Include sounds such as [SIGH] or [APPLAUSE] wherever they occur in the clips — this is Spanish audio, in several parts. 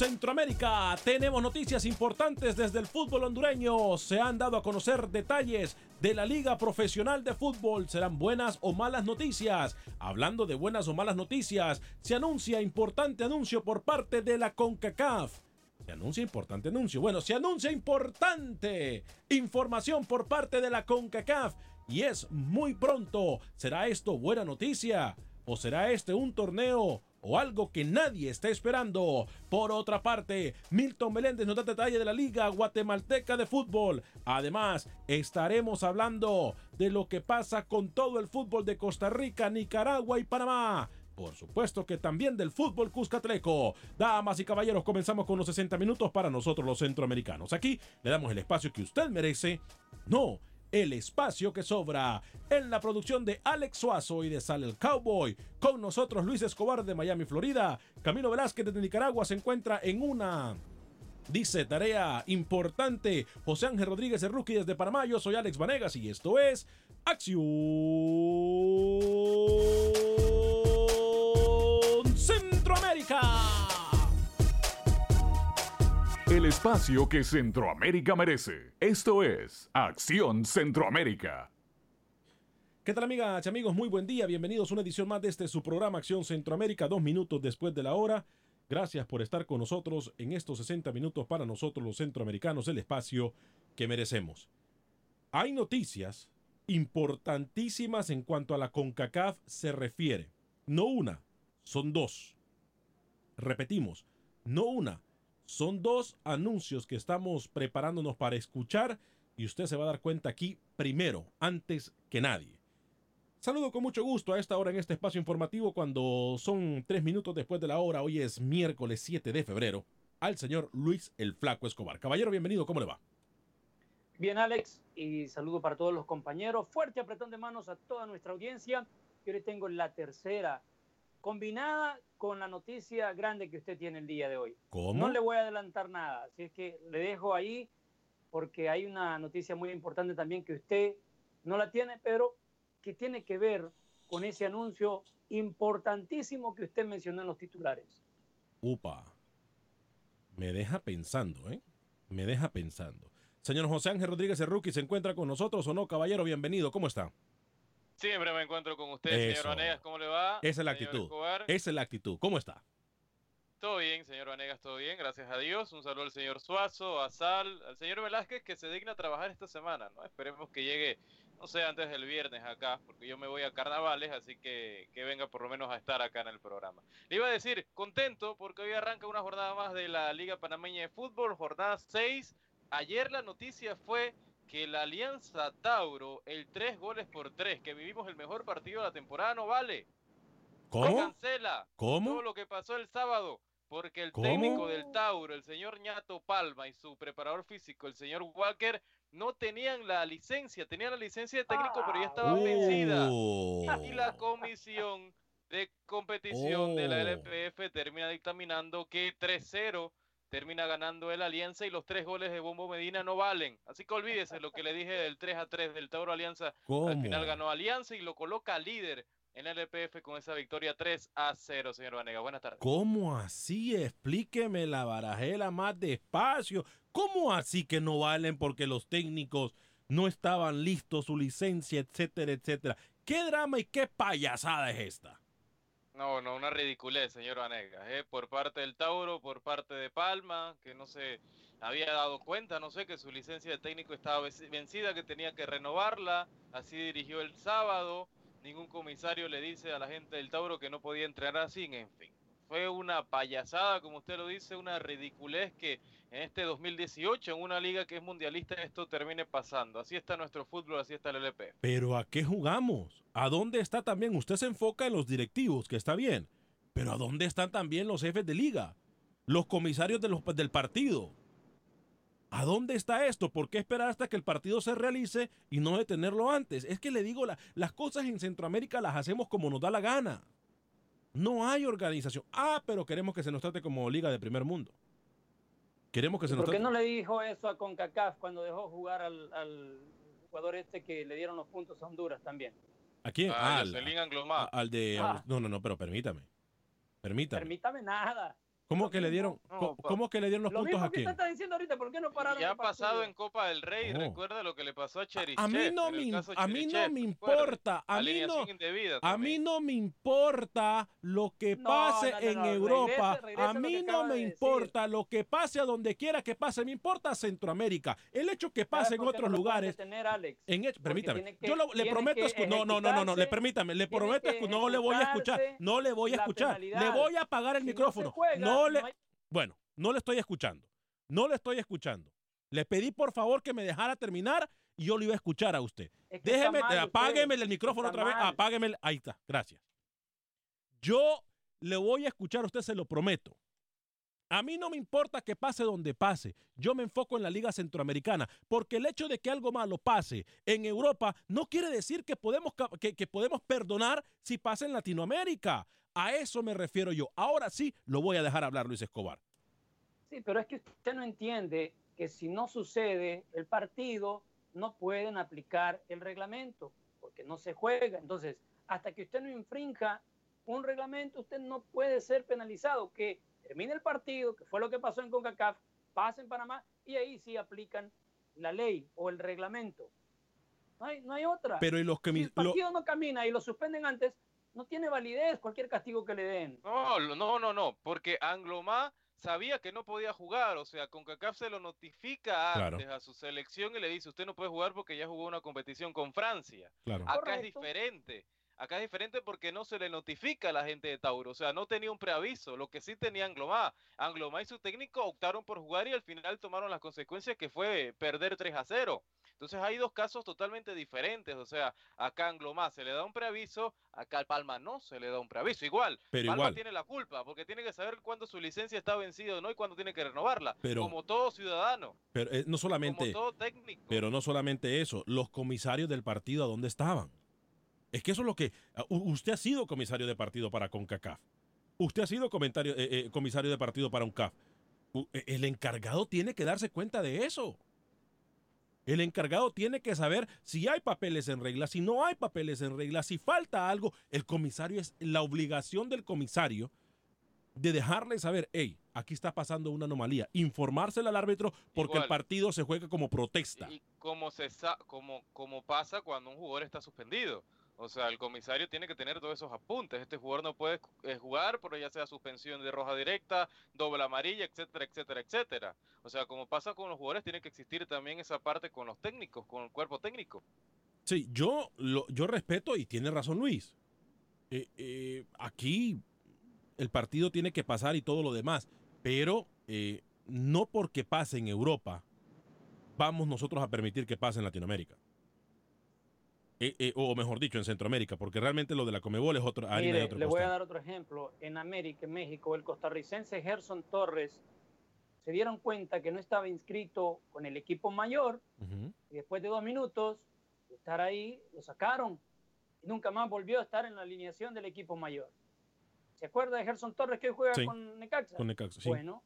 Centroamérica tenemos noticias importantes desde el fútbol hondureño. Se han dado a conocer detalles de la Liga Profesional de Fútbol. ¿Serán buenas o malas noticias? Hablando de buenas o malas noticias, se anuncia importante anuncio por parte de la CONCACAF. Se anuncia importante anuncio. Bueno, se anuncia importante información por parte de la CONCACAF. Y es muy pronto. ¿Será esto buena noticia? ¿O será este un torneo o algo que nadie está esperando. Por otra parte, Milton Meléndez nos da detalle de la Liga Guatemalteca de Fútbol. Además, estaremos hablando de lo que pasa con todo el fútbol de Costa Rica, Nicaragua y Panamá. Por supuesto que también del fútbol cuscatleco. Damas y caballeros, comenzamos con los 60 minutos para nosotros los centroamericanos. Aquí le damos el espacio que usted merece. No, el espacio que sobra. En la producción de Alex Suazo y de Sal el Cowboy. Con nosotros Luis Escobar de Miami, Florida. Camilo Velázquez de Nicaragua se encuentra en una. Dice tarea importante. José Ángel Rodríguez de Rookie desde Panamá. Soy Alex Vanegas y esto es Acción El espacio que Centroamérica merece. Esto es Acción Centroamérica. ¿Qué tal amigas y amigos? Muy buen día, bienvenidos a una edición más de este su programa Acción Centroamérica, dos minutos después de la hora. Gracias por estar con nosotros en estos 60 minutos para nosotros los centroamericanos, el espacio que merecemos. Hay noticias importantísimas en cuanto a la CONCACAF se refiere. No una, son dos. Repetimos, no una, son dos anuncios que estamos preparándonos para escuchar y usted se va a dar cuenta aquí primero, antes que nadie. Saludo con mucho gusto a esta hora en este espacio informativo cuando son tres minutos después de la hora. Hoy es miércoles 7 de febrero. Al señor Luis el Flaco Escobar. Caballero, bienvenido. ¿Cómo le va? Bien, Alex, y saludo para todos los compañeros. Fuerte apretón de manos a toda nuestra audiencia. Yo le tengo la tercera combinada con la noticia grande que usted tiene el día de hoy. ¿Cómo? No le voy a adelantar nada, así es que le dejo ahí porque hay una noticia muy importante también que usted no la tiene, pero que tiene que ver con ese anuncio importantísimo que usted mencionó en los titulares. Upa. Me deja pensando, ¿eh? Me deja pensando. Señor José Ángel Rodríguez Rookie, ¿se encuentra con nosotros o no? Caballero, bienvenido. ¿Cómo está? Siempre me encuentro con usted, Eso. señor Vanegas. ¿Cómo le va? Esa es la Señor actitud. Escobar. Esa es la actitud. ¿Cómo está? Todo bien, señor Vanegas, todo bien, gracias a Dios. Un saludo al señor Suazo, a Sal, al señor Velázquez que se digna a trabajar esta semana, ¿no? Esperemos que llegue, no sé, antes del viernes acá, porque yo me voy a carnavales, así que que venga por lo menos a estar acá en el programa. Le iba a decir, contento, porque hoy arranca una jornada más de la Liga Panameña de Fútbol, jornada 6. Ayer la noticia fue que la Alianza Tauro, el 3 goles por 3, que vivimos el mejor partido de la temporada, no vale. ¿Cómo? cancela ¿Cómo? todo lo que pasó el sábado porque el ¿Cómo? técnico del Tauro, el señor Ñato Palma y su preparador físico, el señor Walker, no tenían la licencia, tenían la licencia de técnico, pero ya estaba vencida. Oh. Y la comisión de competición de la Oh. LPF termina dictaminando que 3-0 termina ganando el Alianza y los tres goles de Bombo Medina no valen. Así que olvídese lo que le dije del 3-3 del Tauro Alianza. ¿Cómo? Al final ganó Alianza y lo coloca líder en la LPF con esa victoria 3 a 0, señor Vanega. Buenas tardes. ¿Cómo así? Explíqueme la barajela más despacio. ¿Cómo así que no valen porque los técnicos no estaban listos, su licencia, etcétera, etcétera? ¿Qué drama y qué payasada es esta? No, no, una ridiculez, señor Vanegas, ¿eh? por parte del Tauro, por parte de Palma, que no se había dado cuenta, no sé, que su licencia de técnico estaba venci- vencida, que tenía que renovarla, así dirigió el sábado, ningún comisario le dice a la gente del Tauro que no podía entrenar así, en fin. Fue una payasada, como usted lo dice, una ridiculez que en este 2018, en una liga que es mundialista, esto termine pasando. Así está nuestro fútbol, así está el LP. Pero ¿a qué jugamos? ¿A dónde está también? Usted se enfoca en los directivos, que está bien. Pero ¿a dónde están también los jefes de liga? Los comisarios del partido. ¿A dónde está esto? ¿Por qué esperar hasta que el partido se realice y no detenerlo antes? Es que le digo, la- las cosas en Centroamérica las hacemos como nos da la gana. No hay organización. Ah, pero queremos que se nos trate como liga de primer mundo. Queremos que se nos ¿Por qué trate... no le dijo eso a CONCACAF cuando dejó jugar al, al jugador este que le dieron los puntos a Honduras también? ¿A quién? Ah, al de... Ah. No, no, no, pero permítame. Permítame. Permítame nada. ¿Cómo que le dieron, No, cómo que le dieron los Lo puntos mismo a que quién? está diciendo ahorita, ¿por qué no pararon Ya ha pasado en Copa del Rey, Oh. recuerda lo que le pasó a Cherichev. A mí no me, a mí no importa, a mí no, a mí no me importa lo que No, pase no, no, en no, Europa, regrese- regrese a mí no me de decir. importa lo que pase a donde quiera que pase, me importa Centroamérica. El hecho que pase ¿Sabe en otros no lugares, Alex? en hecho, permítame, que- yo lo- le prometo, que escu- no, no, no, no, no, le permítame, le prometo, no le voy a escuchar, no le voy a escuchar, le voy a apagar el no micrófono, juega, no le, bueno, no le estoy escuchando. No le estoy escuchando. Le pedí por favor que me dejara terminar y yo lo iba a escuchar a usted. Es que está Déjeme, mal apágueme usted. el micrófono Está otra vez. Apágueme. el- ahí está. Gracias. Yo le voy a escuchar a usted, se lo prometo. A mí no me importa que pase donde pase. Yo me enfoco en la Liga Centroamericana. Porque el hecho de que algo malo pase en Europa no quiere decir que podemos, que podemos perdonar si pasa en Latinoamérica. A eso me refiero yo. Ahora sí lo voy a dejar hablar, Luis Escobar. Sí, pero es que usted no entiende que si no sucede el partido, no pueden aplicar el reglamento, porque no se juega. Entonces, hasta que usted no infrinja un reglamento, usted no puede ser penalizado. Que termine el partido, que fue lo que pasó en CONCACAF, pase en Panamá y ahí sí aplican la ley o el reglamento. No hay, no hay otra. Pero y los que si el lo- partido no camina y lo suspenden antes, no tiene validez cualquier castigo que le den. No, no, no, no, porque Anglomá sabía que no podía jugar, o sea, CONCACAF se lo notifica Claro. antes a su selección y le dice, usted no puede jugar porque ya jugó una competición con Francia. Claro. Acá es diferente. Acá es diferente porque no se le notifica a la gente de Tauro. O sea, no tenía un preaviso. Lo que sí tenía Anglomá. Anglomá y su técnico optaron por jugar y al final tomaron las consecuencias que fue perder 3 a 0. Entonces hay dos casos totalmente diferentes. O sea, acá a Anglomá se le da un preaviso, acá al Palma no se le da un preaviso. Igual, Pero Palma igual. tiene la culpa porque tiene que saber cuándo su licencia está vencida o no y cuándo tiene que renovarla. Pero- como todo ciudadano, Pero eh, no como solamente, todo técnico. pero no solamente eso, los comisarios del partido, ¿a dónde estaban? Es que eso es lo que... ah, Usted ha sido comisario de partido para CONCACAF. Usted ha sido comentario, eh, eh, comisario de partido para UNCAF. U- eh, El encargado tiene que darse cuenta de eso. El encargado tiene que saber si hay papeles en regla, si no hay papeles en regla, si falta algo. El comisario es la obligación del comisario de dejarle saber, hey, aquí está pasando una anomalía, informársela al árbitro porque el partido se juega como protesta. Y como se sa como, como pasa cuando un jugador está suspendido. O sea, el comisario tiene que tener todos esos apuntes. Este jugador no puede eh, jugar, pero ya sea suspensión de roja directa, doble amarilla, etcétera, etcétera, etcétera. O sea, como pasa con los jugadores, tiene que existir también esa parte con los técnicos, con el cuerpo técnico. Sí, yo, lo, yo respeto y tiene razón Luis. Eh, eh, aquí el partido tiene que pasar y todo lo demás, pero eh, no porque pase en Europa vamos nosotros a permitir que pase en Latinoamérica. Eh, eh, o mejor dicho, en Centroamérica, porque realmente lo de la Comebol es otra harina Mire, de otro le voy a dar otro ejemplo. En América, en México, el costarricense Gerson Torres se dieron cuenta que no estaba inscrito con el equipo mayor y después de dos minutos de estar ahí, lo sacaron y nunca más volvió a estar en la alineación del equipo mayor. ¿Se acuerda de Gerson Torres que hoy juega Sí, con Necaxa? Con Necaxa, sí. Bueno,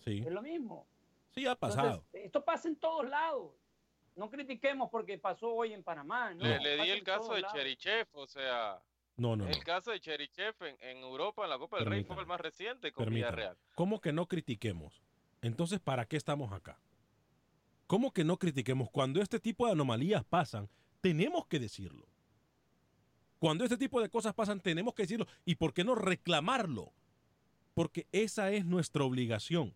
sí. es lo mismo. Sí, ha Entonces, pasado. esto pasa en todos lados. No critiquemos porque pasó hoy en Panamá. No, Le, di en el caso de lados. Cherichev, o sea, No, no, no. el caso de Cherichev en, en Europa, en la Copa del Rey, fue el más reciente con Permítame. Villarreal. ¿Cómo que no critiquemos? Entonces, ¿para qué estamos acá? ¿Cómo que no critiquemos? Cuando este tipo de anomalías pasan, tenemos que decirlo. Cuando este tipo de cosas pasan, tenemos que decirlo. ¿Y por qué no reclamarlo? Porque esa es nuestra obligación.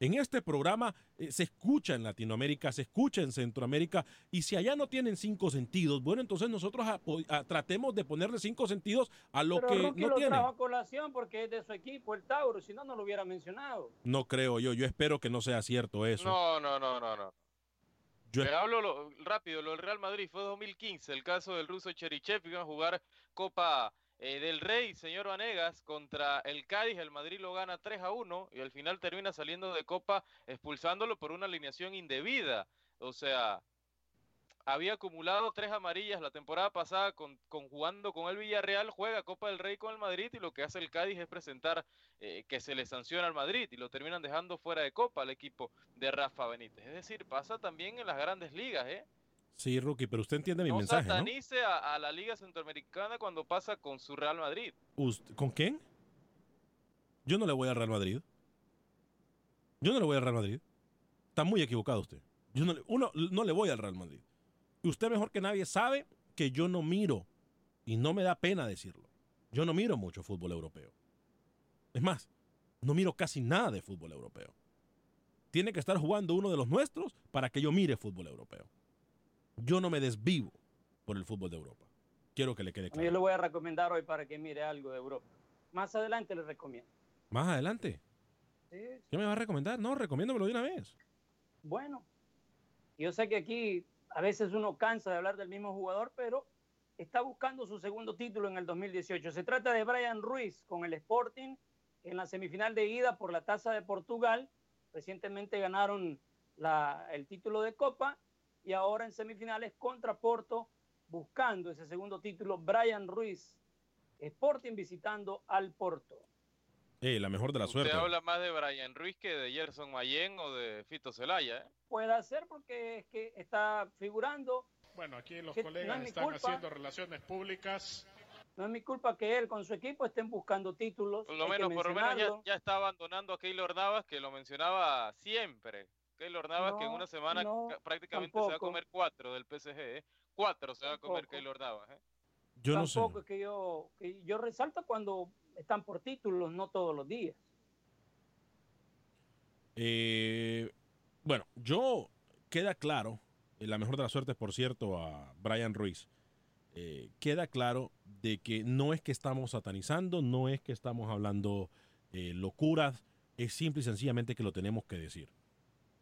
En este programa eh, se escucha en Latinoamérica, se escucha en Centroamérica, y si allá no tienen cinco sentidos, bueno, entonces nosotros a- tratemos de ponerle cinco sentidos a lo Pero que no lo tienen. trajo a colación porque es de su equipo, el Tauro, si no, no lo hubiera mencionado. No creo yo, yo espero que no sea cierto eso. No, no, no, no, no. Yo Le hablo lo- rápido, lo del Real Madrid fue 2015, el caso del ruso Cherichev, iban a jugar Copa eh, del Rey, señor Vanegas, contra el Cádiz, el Madrid lo gana 3 a 1 y al final termina saliendo de Copa expulsándolo por una alineación indebida. O sea, había acumulado tres amarillas la temporada pasada con, con jugando con el Villarreal, juega Copa del Rey con el Madrid y lo que hace el Cádiz es presentar eh, que se le sanciona al Madrid y lo terminan dejando fuera de Copa al equipo de Rafa Benítez. Es decir, pasa también en las grandes ligas, ¿eh? Sí, Rookie, pero usted entiende mi no mensaje, ¿no? satanice a, a la Liga Centroamericana cuando pasa con su Real Madrid. Ust- ¿Con quién? Yo no le voy al Real Madrid. Yo no le voy al Real Madrid. Está muy equivocado usted. Yo no le, uno, no le voy al Real Madrid. Y usted mejor que nadie sabe que yo no miro, y no me da pena decirlo, yo no miro mucho fútbol europeo. Es más, no miro casi nada de fútbol europeo. Tiene que estar jugando uno de los nuestros para que yo mire fútbol europeo. Yo no me desvivo por el fútbol de Europa. Quiero que le quede Yo claro. le voy a recomendar hoy para que mire algo de Europa. Más adelante le recomiendo. Más adelante. Sí, ¿Qué me va a recomendar? No, recomiéndomelo de una vez. Bueno, yo sé que aquí a veces uno cansa de hablar del mismo jugador, pero está buscando su segundo título en el 2018. Se trata de Brian Ruiz con el Sporting en la semifinal de ida por la Taza de Portugal. Recientemente ganaron la- el título de Copa y ahora en semifinales contra Porto buscando ese segundo título. Brian Ruiz, Sporting visitando al Porto. Eh, la mejor de la Usted suerte. habla más de Brian Ruiz que de Gerson Mayen o de Fito Celaya, ¿eh? Puede ser porque es que está figurando Bueno, aquí los Que no colegas es están culpa. haciendo relaciones públicas. No es mi culpa que él con su equipo estén buscando títulos. Por lo menos, por lo menos ya, ya está abandonando a Keylor Navas, que lo mencionaba siempre. Keylor Navas, que en No, una semana no, ca- prácticamente se va a comer cuatro del PSG, ¿eh? Cuatro se va a comer. Keylor Navas, ¿eh? Yo no sé. Tampoco es que yo, que yo resalto cuando están por títulos, no todos los días. Eh, bueno, yo queda claro, eh, la mejor de las suertes, por cierto, a Brian Ruiz. eh, queda claro de que no es que estamos satanizando, no es que estamos hablando eh, locuras, es simple y sencillamente que lo tenemos que decir.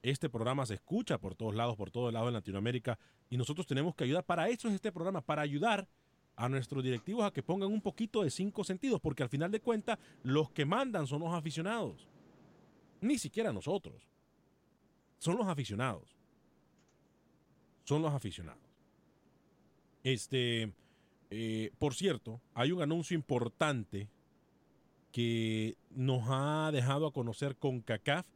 Este programa se escucha por todos lados, por todos lados en Latinoamérica, y nosotros tenemos que ayudar. Para eso es este programa, para ayudar a nuestros directivos a que pongan un poquito de cinco sentidos, porque al final de cuentas, los que mandan son los aficionados. Ni siquiera nosotros. Son los aficionados. Son los aficionados. Este, eh, por cierto, hay un anuncio importante que nos ha dejado a conocer con CACAF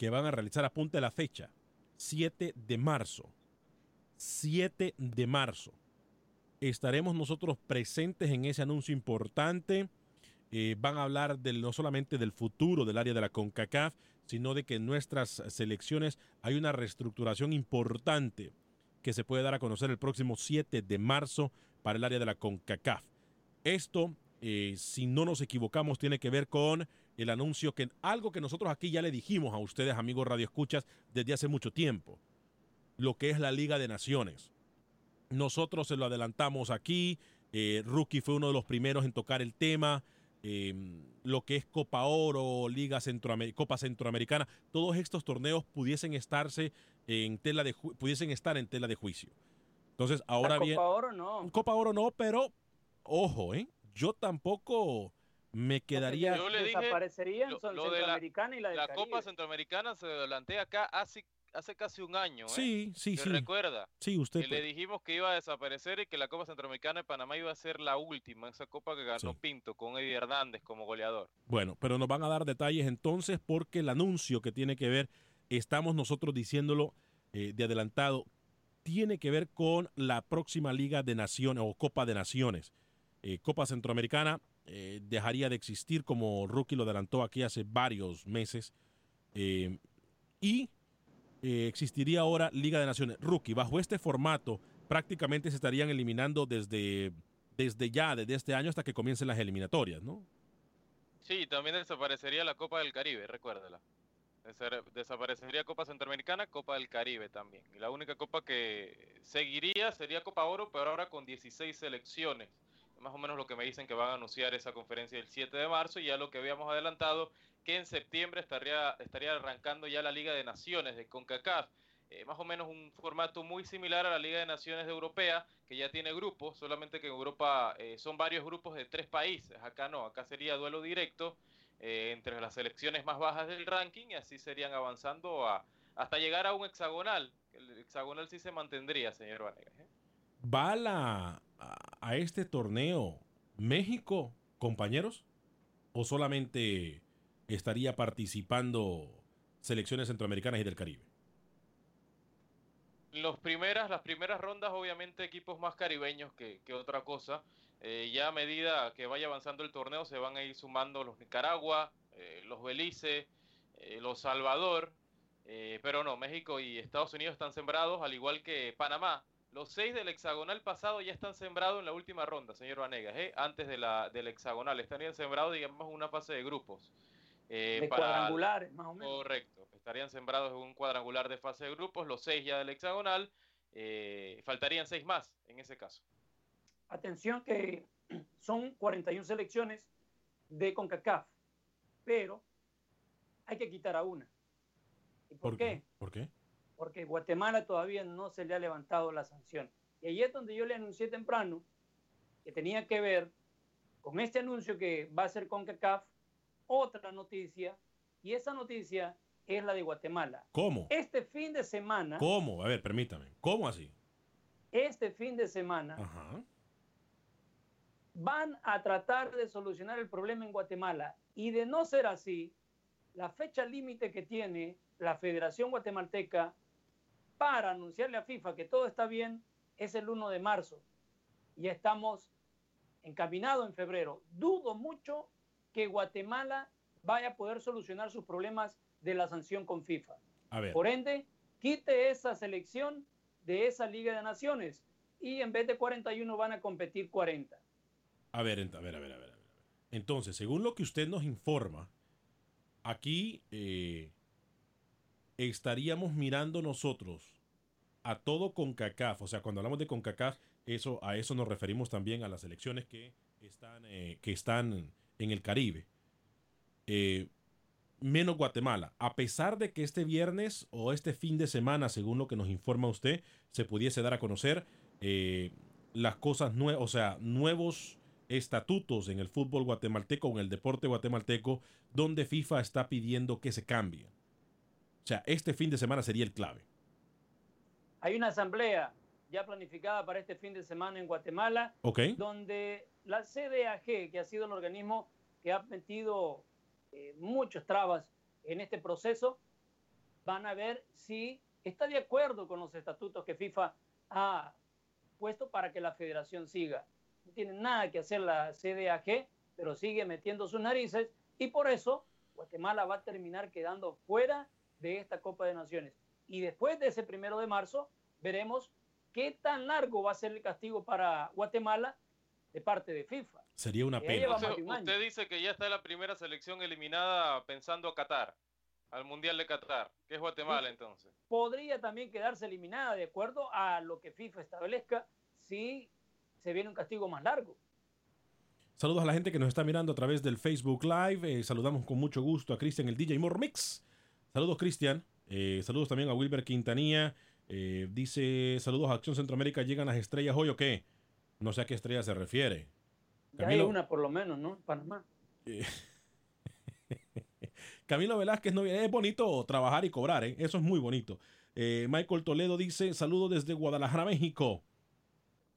que van a realizar, apunte la fecha, 7 de marzo. 7 de marzo. Estaremos nosotros presentes en ese anuncio importante. Eh, van a hablar no solamente del futuro del área de la CONCACAF, sino de que en nuestras selecciones hay una reestructuración importante que se puede dar a conocer el próximo 7 de marzo para el área de la CONCACAF. Esto, eh, si no nos equivocamos, tiene que ver con el anuncio que algo que nosotros aquí ya le dijimos a ustedes, amigos Radio Escuchas, desde hace mucho tiempo, lo que es la Liga de Naciones. Nosotros se lo adelantamos aquí, eh, Rookie fue uno de los primeros en tocar el tema. Eh, lo que es Copa Oro, Liga Centroamer Copa Centroamericana, todos estos torneos pudiesen estarse en tela de pudiesen estar en tela de juicio. Entonces, ahora bien. Copa Oro no. Copa Oro no, pero ojo, ¿eh? Yo tampoco me quedaría. Yo le dije, desaparecerían lo, son lo de la, Centroamericana y la, del la Caribe. Copa Centroamericana se adelanté acá hace, hace casi un año. ¿eh? Sí, sí, ¿Se sí. recuerda? Sí, usted. Y le dijimos que iba a desaparecer y que la Copa Centroamericana de Panamá iba a ser la última, esa copa que ganó Sí. Pinto con Eddie Hernández como goleador. Bueno, pero nos van a dar detalles entonces porque el anuncio que tiene que ver, estamos nosotros diciéndolo eh, de adelantado, tiene que ver con la próxima Liga de Naciones o Copa de Naciones. Eh, Copa Centroamericana eh, dejaría de existir como Rookie lo adelantó aquí hace varios meses. Eh, y existiría ahora Liga de Naciones. Rookie, bajo este formato, prácticamente se estarían eliminando desde, desde ya, desde este año hasta que comiencen las eliminatorias, ¿no? Sí, también desaparecería la Copa del Caribe, recuérdela. Desa- Desaparecería Copa Centroamericana, Copa del Caribe también. Y la única copa que seguiría sería Copa Oro, pero ahora con 16 selecciones. Más o menos lo que me dicen que van a anunciar esa conferencia el 7 de marzo y ya lo que habíamos adelantado, que en septiembre estaría, estaría arrancando ya la Liga de Naciones de CONCACAF. Eh, más o menos un formato muy similar a la Liga de Naciones de Europea, que ya tiene grupos, solamente que en Europa eh, son varios grupos de tres países. Acá no, acá sería duelo directo eh, entre las selecciones más bajas del ranking y así serían avanzando a, hasta llegar a un hexagonal. El hexagonal sí se mantendría, señor Vanegas. ¿Va a, a- este torneo México, compañeros? ¿O solamente estaría participando selecciones centroamericanas y del Caribe? Los primeras, las primeras rondas, obviamente, equipos más caribeños que, que otra cosa. Eh, ya a medida que vaya avanzando el torneo, se van a ir sumando los Nicaragua, eh, los Belice, eh, los Salvador. pero no, México y Estados Unidos están sembrados, al igual que Panamá. Los seis del hexagonal pasado ya están sembrados en la última ronda, señor Vanegas, ¿eh? antes de la, del hexagonal. Estarían sembrados, digamos, en una fase de grupos. eh, de para- cuadrangulares, más o menos. Correcto. Estarían sembrados en un cuadrangular de fase de grupos, los seis ya del hexagonal. eh, faltarían seis más en ese caso. Atención que [CLEARS THROAT] son 41 selecciones de CONCACAF, pero hay que quitar a una. ¿Y por, qué? ¿Por qué? Porque Guatemala todavía no se le ha levantado la sanción. Y ahí es donde yo le anuncié temprano que tenía que ver con este anuncio que va a ser CONCACAF, otra noticia, y esa noticia es la de Guatemala. ¿Cómo? Este fin de semana, ¿Cómo? A ver, permítame. ¿Cómo así? este fin de semana, Ajá. van a tratar de solucionar el problema en Guatemala. Y de no ser así, la fecha límite que tiene la Federación Guatemalteca para anunciarle a FIFA que todo está bien es el 1 de marzo. Y estamos encaminados en febrero. Dudo mucho que Guatemala vaya a poder solucionar sus problemas de la sanción con FIFA. A ver. Por ende, quite esa selección de esa Liga de Naciones y en vez de 41 van a competir 40. A ver, ent- a ver, a ver, a ver. a ver. Entonces, según lo que usted nos informa, aquí eh, estaríamos mirando nosotros a todo CONCACAF. O sea, cuando hablamos de CONCACAF, eso, a eso nos referimos también a las elecciones que están, eh, que están en el Caribe. Eh, menos Guatemala. A pesar de que este viernes o este fin de semana, según lo que nos informa usted, se pudiese dar a conocer eh, las cosas nuevas, o sea, nuevos estatutos en el fútbol guatemalteco, en el deporte guatemalteco, donde FIFA está pidiendo que se cambien. Sea, este fin de semana sería el clave. Hay una asamblea ya planificada para este fin de semana en Guatemala, ¿Ok? donde la CDAG, que ha sido el organismo que ha metido eh, muchas trabas en este proceso, van a ver si está de acuerdo con los estatutos que FIFA ha puesto para que la federación siga. No tiene nada que hacer la CDAG, pero sigue metiendo sus narices y por eso Guatemala va a terminar quedando fuera de esta Copa de Naciones. Y después de ese primero de marzo, veremos qué tan largo va a ser el castigo para Guatemala de parte de FIFA. Sería una pena. Entonces, un usted dice que ya está la primera selección eliminada pensando a Qatar, al Mundial de Qatar, que es Guatemala entonces. Podría también quedarse eliminada de acuerdo a lo que FIFA establezca si se viene un castigo más largo. Saludos a la gente que nos está mirando a través del Facebook Live. Eh, saludamos con mucho gusto a Cristian, el DJ Mormix. Saludos, Cristian. Eh, saludos también a Wilber Quintanilla. Eh, dice, saludos a Acción Centroamérica. ¿Llegan las estrellas hoy o qué? No sé a qué estrella se refiere. Ya Camilo- hay una por lo menos, ¿no? En Panamá. [LAUGHS] Camilo Velázquez no viene. Es bonito trabajar y cobrar, ¿eh? Eso es muy bonito. Eh, Michael Toledo dice: Saludos desde Guadalajara, México.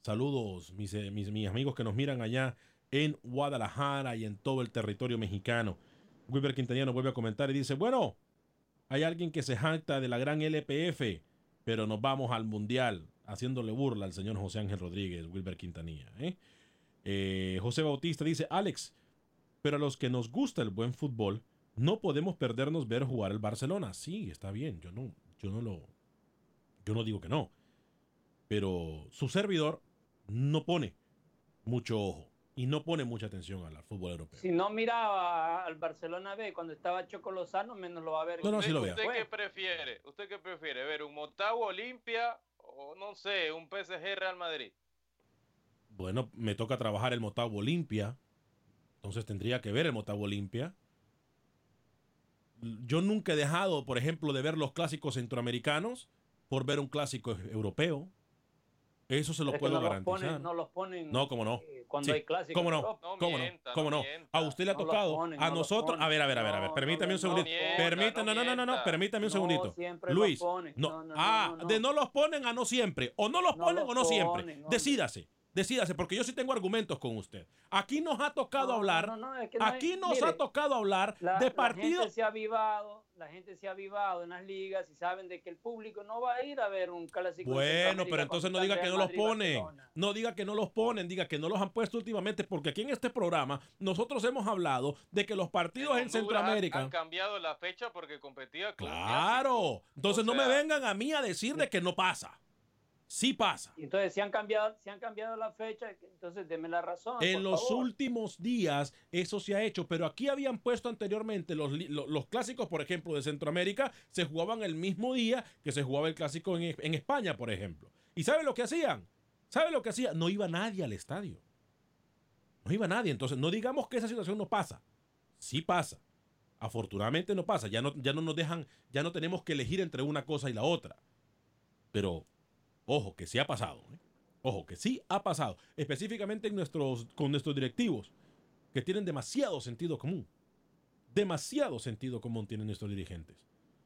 Saludos, mis, eh, mis, mis amigos que nos miran allá en Guadalajara y en todo el territorio mexicano. Wilber Quintanilla nos vuelve a comentar y dice: Bueno, hay alguien que se jacta de la gran LPF, pero nos vamos al Mundial, haciéndole burla al señor José Ángel Rodríguez, Wilber Quintanilla. ¿eh? Eh, José Bautista dice: Alex, pero a los que nos gusta el buen fútbol, no podemos perdernos ver jugar el Barcelona. Sí, está bien. Yo no, yo no lo, yo no digo que no. Pero su servidor no pone mucho ojo y no pone mucha atención al fútbol europeo. Si no miraba al Barcelona B cuando estaba Choco Lozano, menos lo va a ver. No, no, ¿Usted, sí lo veo. ¿Usted qué prefiere? ¿Usted qué prefiere? ¿Ver un Motagua Olimpia o no sé, un PSG Real Madrid? Bueno, me toca trabajar el Motagua Olimpia. Entonces tendría que ver el Motagua Olimpia. Yo nunca he dejado, por ejemplo, de ver los clásicos centroamericanos por ver un clásico europeo. Eso se lo Es puedo no los garantizar. ponen- no los ponen No, cómo no. eh, cuando Sí, hay clásicos. ¿Cómo no? ¿Cómo no? ¿Cómo no mienta. A usted le ha tocado. ponen, a nosotros. A ver, a ver, a ver, a ver. Permítame no, un segundito. no mienta, Permítame, no no, no, no. Permítame un No, segundito. siempre Luis. No. No, no, no, ah, no, no. de no los ponen a no siempre. O no los No ponen los o no siempre. Decídase. Decídase, porque yo sí tengo argumentos con usted. Aquí nos ha tocado No, hablar. no, no, es que no hay- aquí nos mire, ha tocado hablar La, de la partidos. gente se ha avivado, la gente se ha avivado en las ligas y saben de que el público no va a ir a ver un clásico. Bueno, pero entonces no diga que no los ponen. No diga que no los ponen, diga que no los han puesto últimamente, porque aquí en este programa nosotros hemos hablado de que los partidos en Centroamérica. Han, cambiado la fecha porque competía con Claro. Entonces O no me vengan a mí a decir de que no pasa. Sí pasa. Y entonces si han cambiado, si han cambiado la fecha, entonces deme la razón. En los favor. últimos días eso se ha hecho, pero aquí habían puesto anteriormente los, los clásicos, por ejemplo, de Centroamérica, se jugaban el mismo día que se jugaba el clásico en, en España, por ejemplo. ¿Y saben lo que hacían? ¿Saben lo que hacían? No iba nadie al estadio. No iba nadie. Entonces, no digamos que esa situación no pasa. Sí pasa. Afortunadamente no pasa. Ya no, ya no nos dejan, ya no tenemos que elegir entre una cosa y la otra. Pero, ojo, que sí ha pasado. ¿eh? Ojo, que sí ha pasado. Específicamente con nuestros directivos, que tienen demasiado sentido común. Demasiado sentido común tienen nuestros dirigentes.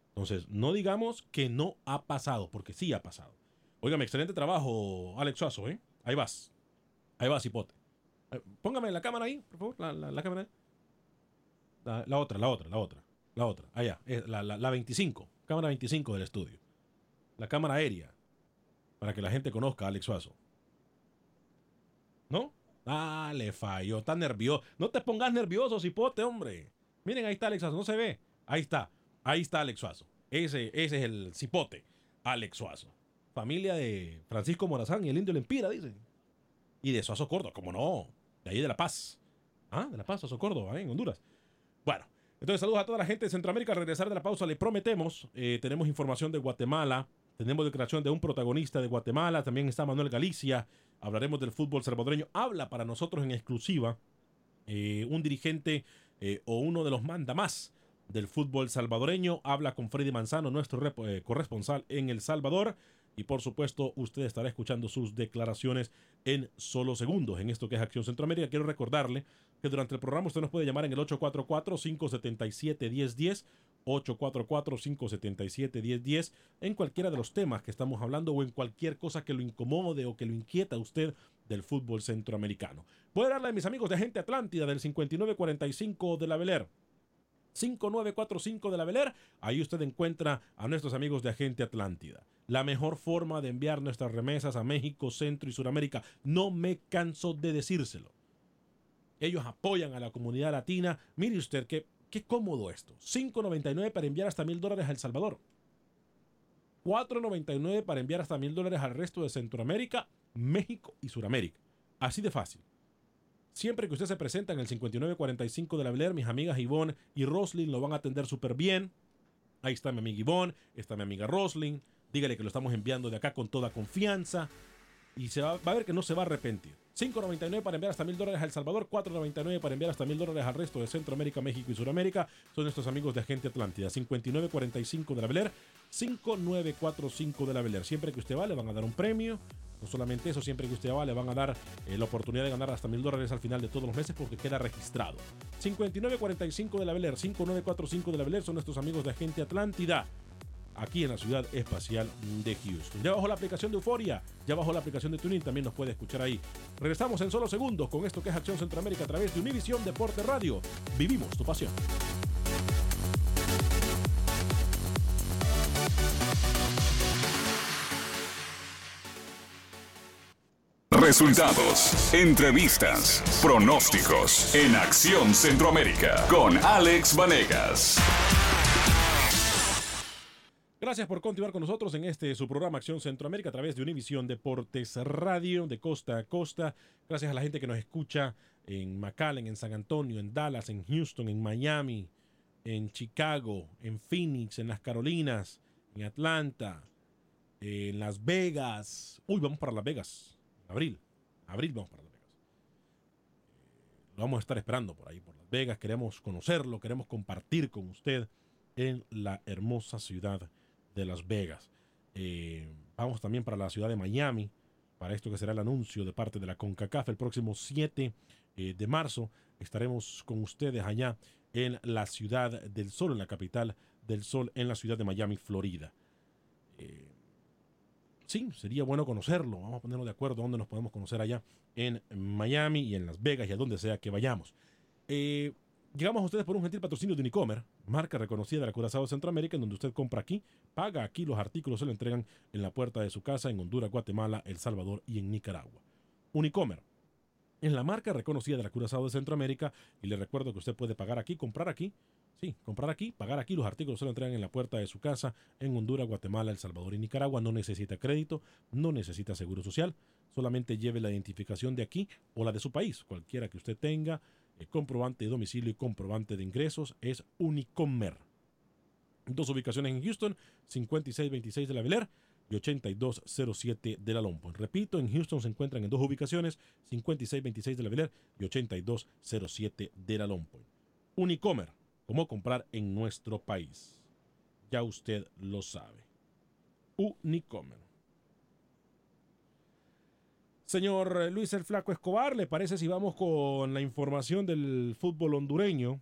Entonces, no digamos que no ha pasado, porque sí ha pasado. Óigame, excelente trabajo, Alex Suazo, ¿eh? Ahí vas. Ahí vas, hipote. Eh, Póngame la cámara ahí, por favor. La, la- la cámara. La, la otra, la otra, la otra. La otra. Allá. eh, la, la 25. Cámara 25 del estudio. La cámara aérea. Para que la gente conozca a Alex Suazo. ¿No? Ah, le falló. Está nervioso. No te pongas nervioso, cipote, hombre. Miren, ahí está Alex Suazo. No se ve. Ahí está. Ahí está Alex Suazo. Ese, ese es el cipote. Alex Suazo. Familia de Francisco Morazán y el indio Lempira, dicen. Y de Suazo Córdoba, como no. De ahí de La Paz. Ah, de La Paz, Suazo Córdoba, ¿eh? en Honduras. Bueno, entonces saludos a toda la gente de Centroamérica. Al regresar de la pausa, le prometemos. eh, tenemos información de Guatemala. Tenemos declaración de un protagonista de Guatemala. También está Manuel Galicia. Hablaremos del fútbol salvadoreño. Habla para nosotros en exclusiva eh, un dirigente eh, o uno de los mandamás del fútbol salvadoreño. Habla con Freddy Manzano, nuestro eh, corresponsal en El Salvador. Y por supuesto, usted estará escuchando sus declaraciones en solo segundos en esto que es Acción Centroamérica. Quiero recordarle que durante el programa usted nos puede llamar en el 844-577-1010, 844-577-1010, en cualquiera de los temas que estamos hablando o en cualquier cosa que lo incomode o que lo inquieta a usted del fútbol centroamericano. Puede darle a mis amigos de Agente Atlántida del 5945 de la Beler. 5945 de la Beler, ahí usted encuentra a nuestros amigos de Agente Atlántida. La mejor forma de enviar nuestras remesas a México, Centro y Sudamérica. No me canso de decírselo. Ellos apoyan a la comunidad latina. Mire usted qué, qué cómodo esto. 5.99 para enviar hasta mil dólares a El Salvador. 4.99 para enviar hasta mil dólares al resto de Centroamérica, México y Suramérica. Así de fácil. Siempre que usted se presenta en el 5945 de la Beler, mis amigas Ivonne y Roslyn lo van a atender súper bien. Ahí está mi amiga Ivonne, está mi amiga Roslyn. Dígale que lo estamos enviando de acá con toda confianza. Y se va a ver que no se va a arrepentir. 5.99 para enviar hasta mil dólares a El Salvador, 4.99 para enviar hasta mil dólares al resto de Centroamérica, México y Suramérica. Son nuestros amigos de Agente Atlántida. 5945 de la Beler, 5945 de la Beler. Siempre que usted va, le van a dar un premio. No solamente eso, siempre que usted va, le van a dar eh, la oportunidad de ganar hasta mil dólares al final de todos los meses porque queda registrado. 5945 de la Beler, 5945 de la Beler son nuestros amigos de Agente Atlántida aquí en la ciudad espacial de Houston. Ya bajo la aplicación de Euforia, ya bajo la aplicación de Tuning, también nos puede escuchar ahí. Regresamos en solo segundos con esto que es Acción Centroamérica a través de Univisión Deporte Radio. Vivimos tu pasión. Resultados, entrevistas, pronósticos en Acción Centroamérica con Alex Vanegas. Gracias por continuar con nosotros en este su programa Acción Centroamérica a través de Univisión Deportes Radio de costa a costa. Gracias a la gente que nos escucha en McAllen, en San Antonio, en Dallas, en Houston, en Miami, en Chicago, en Phoenix, en las Carolinas, en Atlanta, en Las Vegas. Uy, vamos para Las Vegas. Abril. Abril vamos para Las Vegas. Eh, lo vamos a estar esperando por ahí, por Las Vegas. Queremos conocerlo, queremos compartir con usted en la hermosa ciudad de Las Vegas. Eh, vamos también para la ciudad de Miami, para esto que será el anuncio de parte de la CONCACAF el próximo 7 eh, de marzo. Estaremos con ustedes allá en la ciudad del sol, en la capital del sol, en la ciudad de Miami, Florida. Eh, sí, sería bueno conocerlo. Vamos a ponernos de acuerdo dónde nos podemos conocer allá en Miami y en Las Vegas y a donde sea que vayamos. Llegamos a ustedes por un gentil patrocinio de Unicomer, marca reconocida de la Curazao de Centroamérica, en donde usted compra aquí, paga aquí, los artículos se le entregan en la puerta de su casa en Honduras, Guatemala, El Salvador y en Nicaragua. Unicomer es la marca reconocida de la Curazao de Centroamérica y le recuerdo que usted puede pagar aquí, comprar aquí, sí, comprar aquí, pagar aquí, los artículos se le entregan en la puerta de su casa en Honduras, Guatemala, El Salvador y Nicaragua. No necesita crédito, no necesita seguro social, solamente lleve la identificación de aquí o la de su país, cualquiera que usted tenga comprobante de domicilio y comprobante de ingresos es Unicomer. Dos ubicaciones en Houston, 5626 de la Bel y 8207 de la Lompo. Repito, en Houston se encuentran en dos ubicaciones, 5626 de la Bel y 8207 de la Lompo. Unicomer, cómo comprar en nuestro país. Ya usted lo sabe. Unicomer. Señor Luis el Flaco Escobar, ¿le parece si vamos con la información del fútbol hondureño?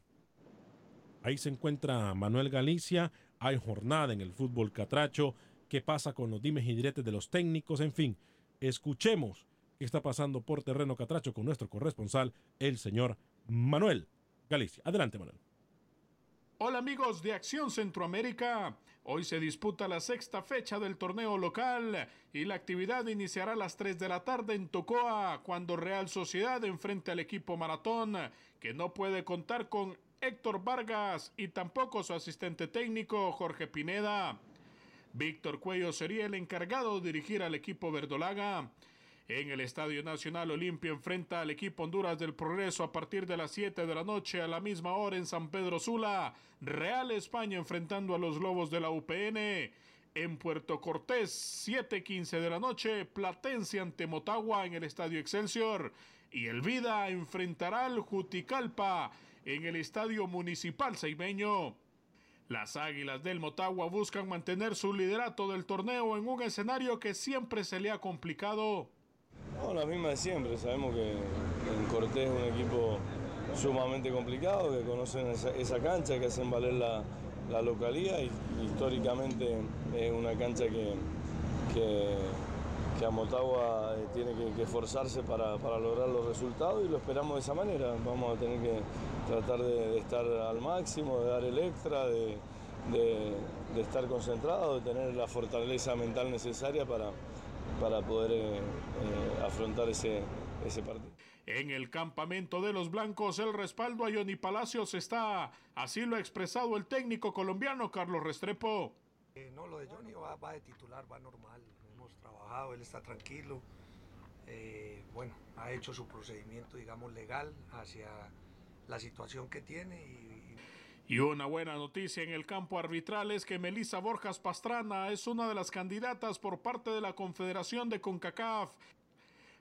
Ahí se encuentra Manuel Galicia, hay jornada en el fútbol catracho, qué pasa con los dimes y diretes de los técnicos, en fin, escuchemos qué está pasando por terreno catracho con nuestro corresponsal, el señor Manuel Galicia. Adelante, Manuel. Hola amigos de Acción Centroamérica. Hoy se disputa la sexta fecha del torneo local y la actividad iniciará a las 3 de la tarde en Tocoa cuando Real Sociedad enfrente al equipo Maratón que no puede contar con Héctor Vargas y tampoco su asistente técnico Jorge Pineda. Víctor Cuello sería el encargado de dirigir al equipo verdolaga. En el Estadio Nacional Olimpia enfrenta al equipo Honduras del Progreso a partir de las 7 de la noche a la misma hora en San Pedro Sula. Real España enfrentando a los Lobos de la UPN. En Puerto Cortés, 7:15 de la noche, Platense ante Motagua en el Estadio Excelsior. Y el Vida enfrentará al Juticalpa en el Estadio Municipal Seimeño. Las Águilas del Motagua buscan mantener su liderato del torneo en un escenario que siempre se le ha complicado. No, la misma de siempre. Sabemos que en Cortés es un equipo sumamente complicado, que conocen esa, cancha, que hacen valer la, la, localidad históricamente es una cancha que, que, a Motagua eh, tiene que, esforzarse para, lograr los resultados y lo esperamos de esa manera. Vamos a tener que tratar de, estar al máximo, de dar el extra, de estar concentrado, de tener la fortaleza mental necesaria para para poder eh, eh, afrontar ese, ese partido. En el campamento de los blancos, el respaldo a Johnny Palacios está, así lo ha expresado el técnico colombiano Carlos Restrepo. Eh, no, lo de Johnny va, va de titular, va normal. Hemos trabajado, él está tranquilo. Eh, bueno, ha hecho su procedimiento, digamos, legal hacia la situación que tiene y, Y una buena noticia en el campo arbitral es que Melissa Borjas Pastrana es una de las candidatas por parte de la Confederación de CONCACAF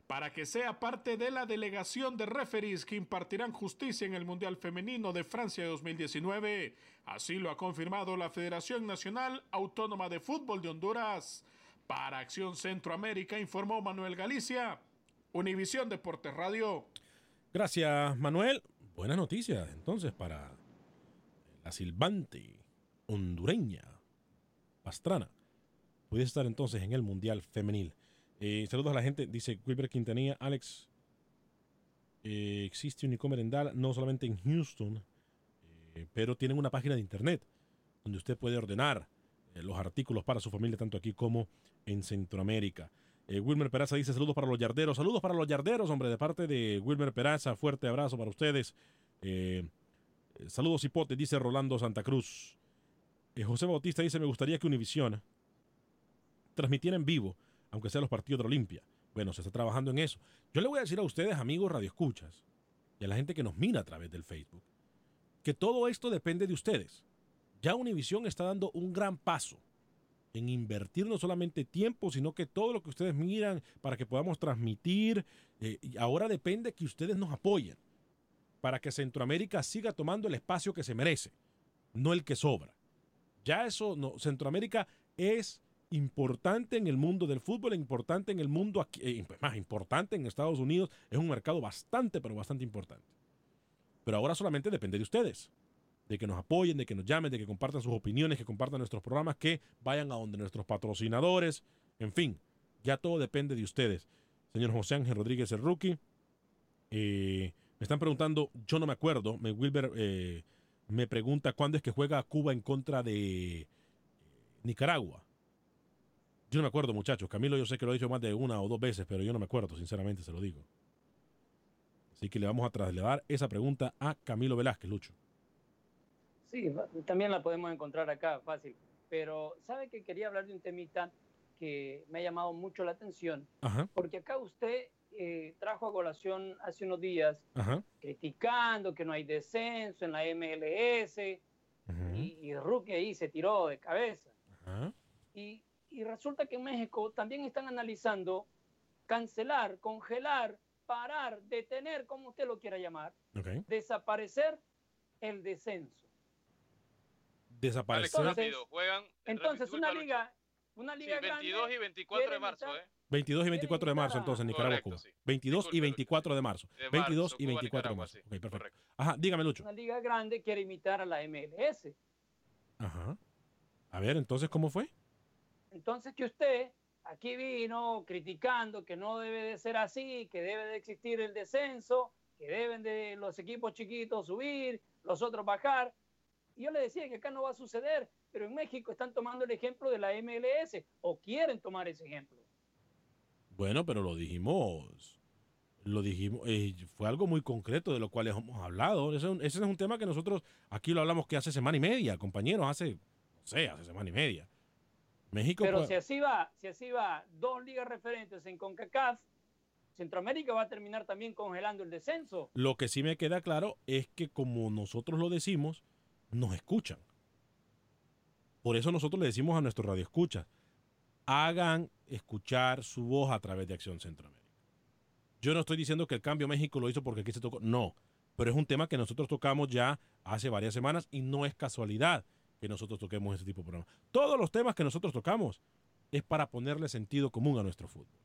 para que sea parte de la delegación de referees que impartirán justicia en el Mundial Femenino de Francia 2019. Así lo ha confirmado la Federación Nacional Autónoma de Fútbol de Honduras. Para Acción Centroamérica informó Manuel Galicia, Univisión Deportes Radio. Gracias, Manuel. Buenas noticias, entonces, para la silbante hondureña Pastrana. Puede estar entonces en el Mundial Femenil. Eh, saludos a la gente, dice Wilber Quintanilla. Alex, eh, existe un e-commerce en Dallas, no solamente en Houston, eh, pero tienen una página de internet donde usted puede ordenar eh, los artículos para su familia, tanto aquí como en Centroamérica. Wilmer Peraza dice saludos para los yarderos. Saludos para los yarderos, hombre, de parte de Wilmer Peraza. Fuerte abrazo para ustedes. Eh, saludos hipotes, dice Rolando Santa Cruz. Eh, José Bautista dice, me gustaría que Univisión transmitiera en vivo, aunque sea los partidos de la Olimpia. Bueno, se está trabajando en eso. Yo le voy a decir a ustedes, amigos radioescuchas, y a la gente que nos mira a través del Facebook, que todo esto depende de ustedes. Ya Univisión está dando un gran paso en invertir no solamente tiempo, sino que todo lo que ustedes miran para que podamos transmitir. eh, ahora depende que ustedes nos apoyen para que Centroamérica siga tomando el espacio que se merece, no el que sobra. Ya eso, no, Centroamérica es importante en el mundo del fútbol, importante en el mundo aquí, eh, más importante en Estados Unidos, es un mercado bastante, pero bastante importante. Pero ahora solamente depende de ustedes, de que nos apoyen, de que nos llamen, de que compartan sus opiniones, que compartan nuestros programas, que vayan a donde nuestros patrocinadores, en fin, ya todo depende de ustedes. Señor José Ángel Rodríguez, el rookie. Eh, me están preguntando, yo no me acuerdo, me, Wilber eh, me pregunta cuándo es que juega Cuba en contra de Nicaragua. Yo no me acuerdo, muchachos. Camilo, yo sé que lo he dicho más de una o dos veces, pero yo no me acuerdo, sinceramente se lo digo. Así que le vamos a trasladar esa pregunta a Camilo Velázquez, Lucho. Sí, también la podemos encontrar acá, fácil. Pero, ¿sabe que quería hablar de un temita que me ha llamado mucho la atención? Ajá, Porque acá usted eh, trajo a colación hace unos días ajá. criticando que no hay descenso en la MLS y, y Rookie ahí se tiró de cabeza. Y, y resulta que en México también están analizando cancelar, congelar, parar, detener, como usted lo quiera llamar, desaparecer el descenso. Desaparecer. Entonces- rápido, juegan. Entonces, una liga, una Sí, liga 22 grande y 24 de marzo, ¿eh? 22 y 24 de marzo, entonces, en Nicaragua, Correcto, Cuba. sí. 22 y Disculpe, 24 de marzo. De 22 marzo, y Cuba, 24 de marzo. sí, Ok, perfecto. correcto. Ajá, dígame, Lucho. una liga grande quiere imitar a la MLS. Ajá. A ver, entonces, ¿cómo fue? Entonces que usted aquí vino criticando que no debe de ser así, que debe de existir el descenso, que deben de los equipos chiquitos subir, los otros bajar. Y yo le decía que acá no va a suceder, pero en México están tomando el ejemplo de la MLS o quieren tomar ese ejemplo. Bueno, pero lo dijimos. Lo dijimos. eh, fue algo muy concreto de lo cual hemos hablado. Ese, es un- ese es un tema que nosotros aquí lo hablamos que hace semana y media, compañeros, hace, no sé, hace semana y media. México. Pero si así va, si así va, dos ligas referentes en CONCACAF, Centroamérica va a terminar también congelando el descenso. Lo que sí me queda claro es que como nosotros lo decimos, nos escuchan. Por eso nosotros le decimos a nuestros radioescuchas, hagan escuchar su voz a través de Acción Centroamérica. Yo no estoy diciendo que el cambio México lo hizo porque aquí se tocó, no, pero es un tema que nosotros tocamos ya hace varias semanas y no es casualidad que nosotros toquemos ese tipo de programa. Todos los temas que nosotros tocamos es para ponerle sentido común a nuestro fútbol.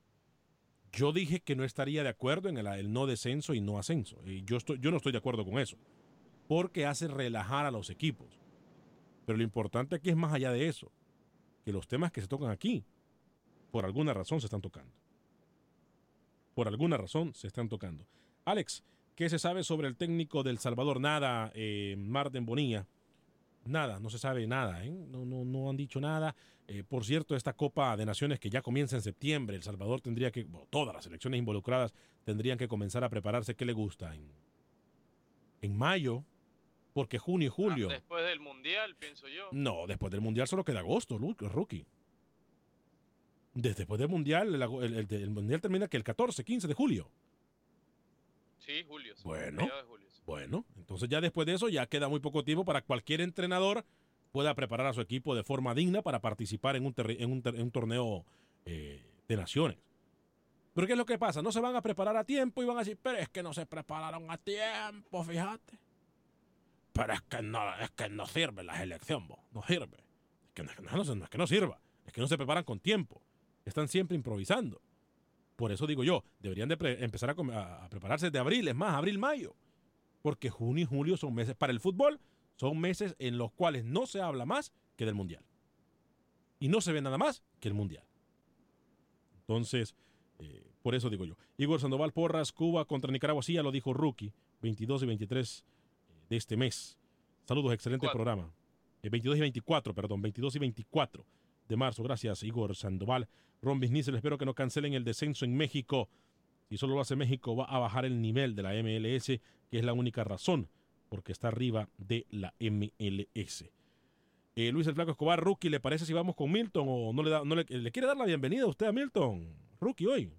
Yo dije que no estaría de acuerdo en el, no descenso y no ascenso. Y yo no estoy de acuerdo con eso. Porque hace relajar a los equipos. Pero lo importante aquí es más allá de eso. Que los temas que se tocan aquí, por alguna razón se están tocando. Por alguna razón se están tocando. Alex, ¿qué se sabe sobre el técnico del Salvador? Nada, eh, Marden Bonilla. Nada, no se sabe nada, ¿eh? no, no, no han dicho nada. Eh, por cierto, esta Copa de Naciones que ya comienza en septiembre, El Salvador tendría que, todas las selecciones involucradas tendrían que comenzar a prepararse. ¿Qué le gusta? En, en mayo, Porque junio y julio. Ah, después del Mundial, pienso yo. No, después del Mundial solo queda agosto, rookie. Desde después del Mundial, el, ago- el- el- el Mundial termina que el 14, 15 de julio. Sí, julio. sí, Bueno. mediados de julio, sí. Bueno, entonces ya después de eso ya queda muy poco tiempo para cualquier entrenador pueda preparar a su equipo de forma digna para participar en un, terri- en un, ter- en un torneo eh, de naciones. Pero ¿qué es lo que pasa? No se van a preparar a tiempo y van a decir, pero es que no se prepararon a tiempo, fíjate. Pero es que no, es que no sirve la selección, no sirve. Es que no, no, no, es que no sirva, es que no se preparan con tiempo. Están siempre improvisando. Por eso digo yo, deberían de empezar a prepararse de abril, es más, abril-mayo. Porque junio y julio son meses, para el fútbol, son meses en los cuales no se habla más que del Mundial. Y no se ve nada más que el Mundial. Entonces, eh, por eso digo yo. Igor Sandoval Porras, Cuba contra Nicaragua, sí, ya lo dijo Rookie, 22 y 23 de este mes. Saludos, excelente 24. programa. Eh, 22 y 24, perdón, 22 y 24 de marzo. Gracias, Igor Sandoval. Ron Bisnisel, espero que no cancelen el descenso en México. Si solo lo hace México, va a bajar el nivel de la MLS, que es la única razón porque está arriba de la MLS. Eh, Luis el Flaco Escobar, Rookie, ¿le parece si vamos con Milton o no le, da, no le, le quiere dar la bienvenida a usted a Milton? Rookie, hoy.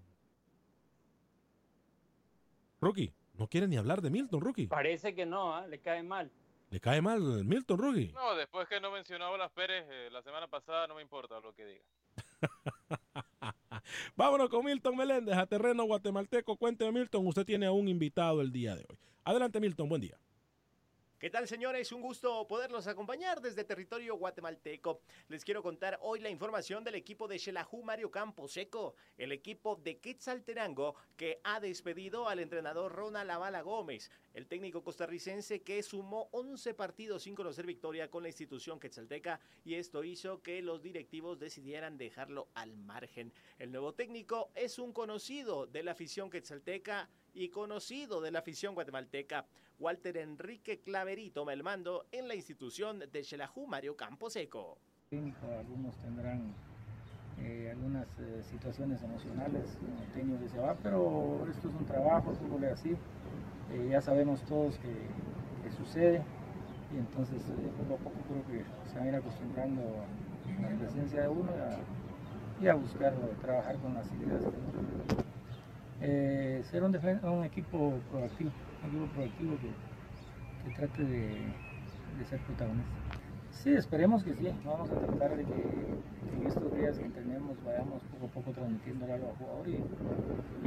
Rookie, no quiere ni hablar de Milton, Rookie. Parece que no, ¿ah? le cae mal. ¿Le cae mal Milton, Rookie? No, después que no mencionaba las Pérez eh, la semana pasada, no me importa lo que diga. [LAUGHS] Vámonos con Milton Meléndez a terreno guatemalteco. Cuénteme, Milton, usted tiene a un invitado el día de hoy. Adelante, Milton, buen día. ¿Qué tal, señores? Un gusto poderlos acompañar desde territorio guatemalteco. Les quiero contar hoy la información del equipo de Xelajú Mario Camposeco, el equipo de Quetzaltenango que ha despedido al entrenador Ronald Lavala Gómez, el técnico costarricense que sumó 11 partidos sin conocer victoria con la institución quetzalteca y esto hizo que los directivos decidieran dejarlo al margen. El nuevo técnico es un conocido de la afición quetzalteca y conocido de la afición guatemalteca. Walter Enrique Claveri toma el mando en la institución de Xelajú Mario Camposeco. algunos tendrán eh, algunas eh, situaciones emocionales, técnico que se va, pero esto es un trabajo, fútbol así, eh, ya sabemos todos que, que sucede y entonces poco a poco creo que se van a ir acostumbrando a la presencia de uno y a, y a buscar trabajar con las ideas. Eh, ser un, equipo proactivo, un equipo proactivo que, trate de, ser protagonista. Sí, esperemos que sí. Vamos a tratar de que, en estos días que tenemos vayamos poco a poco transmitiendo algo al jugador y,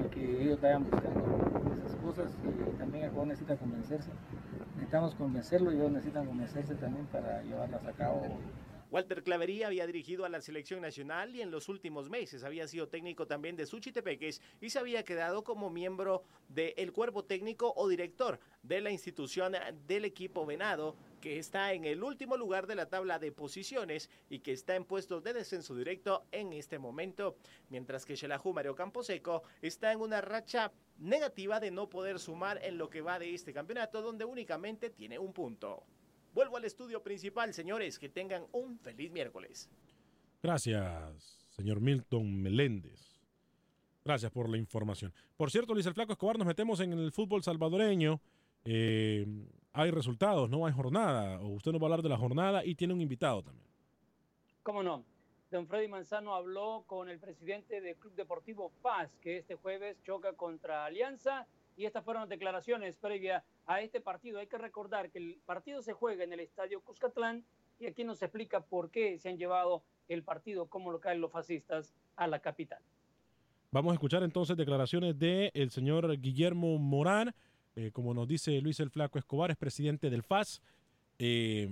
y que ellos vayan buscando esas cosas. Y también el jugador necesita convencerse. Necesitamos convencerlo y ellos necesitan convencerse también para llevarlas a cabo. Walter Clavería había dirigido a la selección nacional y en los últimos meses había sido técnico también de Suchitepeques y se había quedado como miembro del cuerpo técnico o director de la institución del equipo Venado que está en el último lugar de la tabla de posiciones y que está en puestos de descenso directo en este momento, mientras que Xelajú Mario Camposeco está en una racha negativa de no poder sumar en lo que va de este campeonato donde únicamente tiene un punto. Vuelvo al estudio principal, señores, que tengan un feliz miércoles. Gracias, señor Milton Meléndez. Gracias por la información. Por cierto, Luis el Flaco Escobar, nos metemos en el fútbol salvadoreño. Eh, hay resultados, no hay jornada. O usted nos va a hablar de la jornada y tiene un invitado también. ¿Cómo no? Don Freddy Manzano habló con el presidente del Club Deportivo Paz, que este jueves choca contra Alianza, y estas fueron las declaraciones previas a este partido. Hay que recordar que el partido se juega en el Estadio Cuscatlán, y aquí nos explica por qué se han llevado el partido como local los fascistas a la capital. Vamos a escuchar entonces declaraciones del el señor Guillermo Morán. Eh, como nos dice Luis el Flaco Escobar, es presidente del FAS. Eh,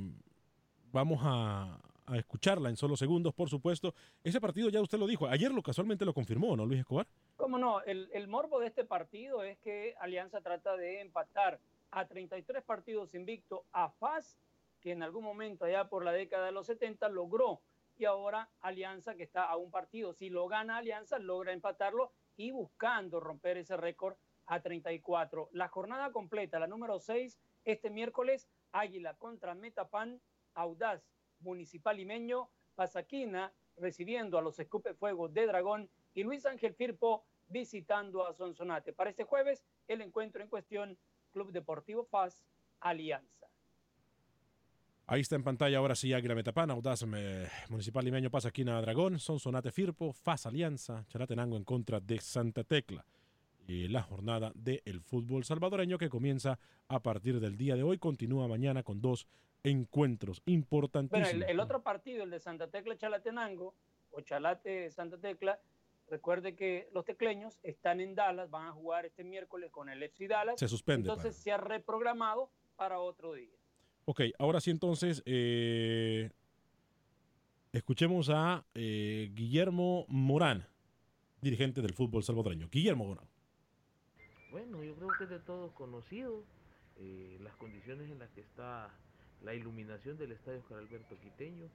vamos a, a escucharla en solo segundos, por supuesto. Ese partido ya usted lo dijo, ayer lo casualmente lo confirmó, ¿no, Luis Escobar? ¿Cómo no? El, el morbo de este partido es que Alianza trata de empatar a 33 partidos invicto a FAS, que en algún momento allá por la década de los 70 logró. Y ahora Alianza, que está a un partido, si lo gana Alianza, logra empatarlo y buscando romper ese récord a 34. La jornada completa, la número 6, este miércoles, Águila contra Metapan, Audaz, Municipal Limeño, Pasaquina recibiendo a los Escupe Fuego de Dragón y Luis Ángel Firpo visitando a Sonsonate. Para este jueves, el encuentro en cuestión, Club Deportivo Paz, Alianza. Ahí está en pantalla ahora sí Águila Metapana, Audaz eh, Municipal Limeño pasa aquí a Dragón, Son Sonate Firpo, Faz Alianza, Chalatenango en contra de Santa Tecla. Y la jornada del fútbol salvadoreño que comienza a partir del día de hoy, continúa mañana con dos encuentros importantísimos. Bueno, el, el otro partido, el de Santa Tecla Chalatenango, o Chalate Santa Tecla, recuerde que los tecleños están en Dallas, van a jugar este miércoles con el FC Dallas. Se suspende, Entonces se ha reprogramado para otro día. Ok, ahora sí entonces, eh, escuchemos a eh, Guillermo Morán, dirigente del fútbol salvadoreño. Guillermo Morán. Bueno, yo creo que es de todos conocido eh, las condiciones en las que está la iluminación del estadio Oscar Alberto Quiteño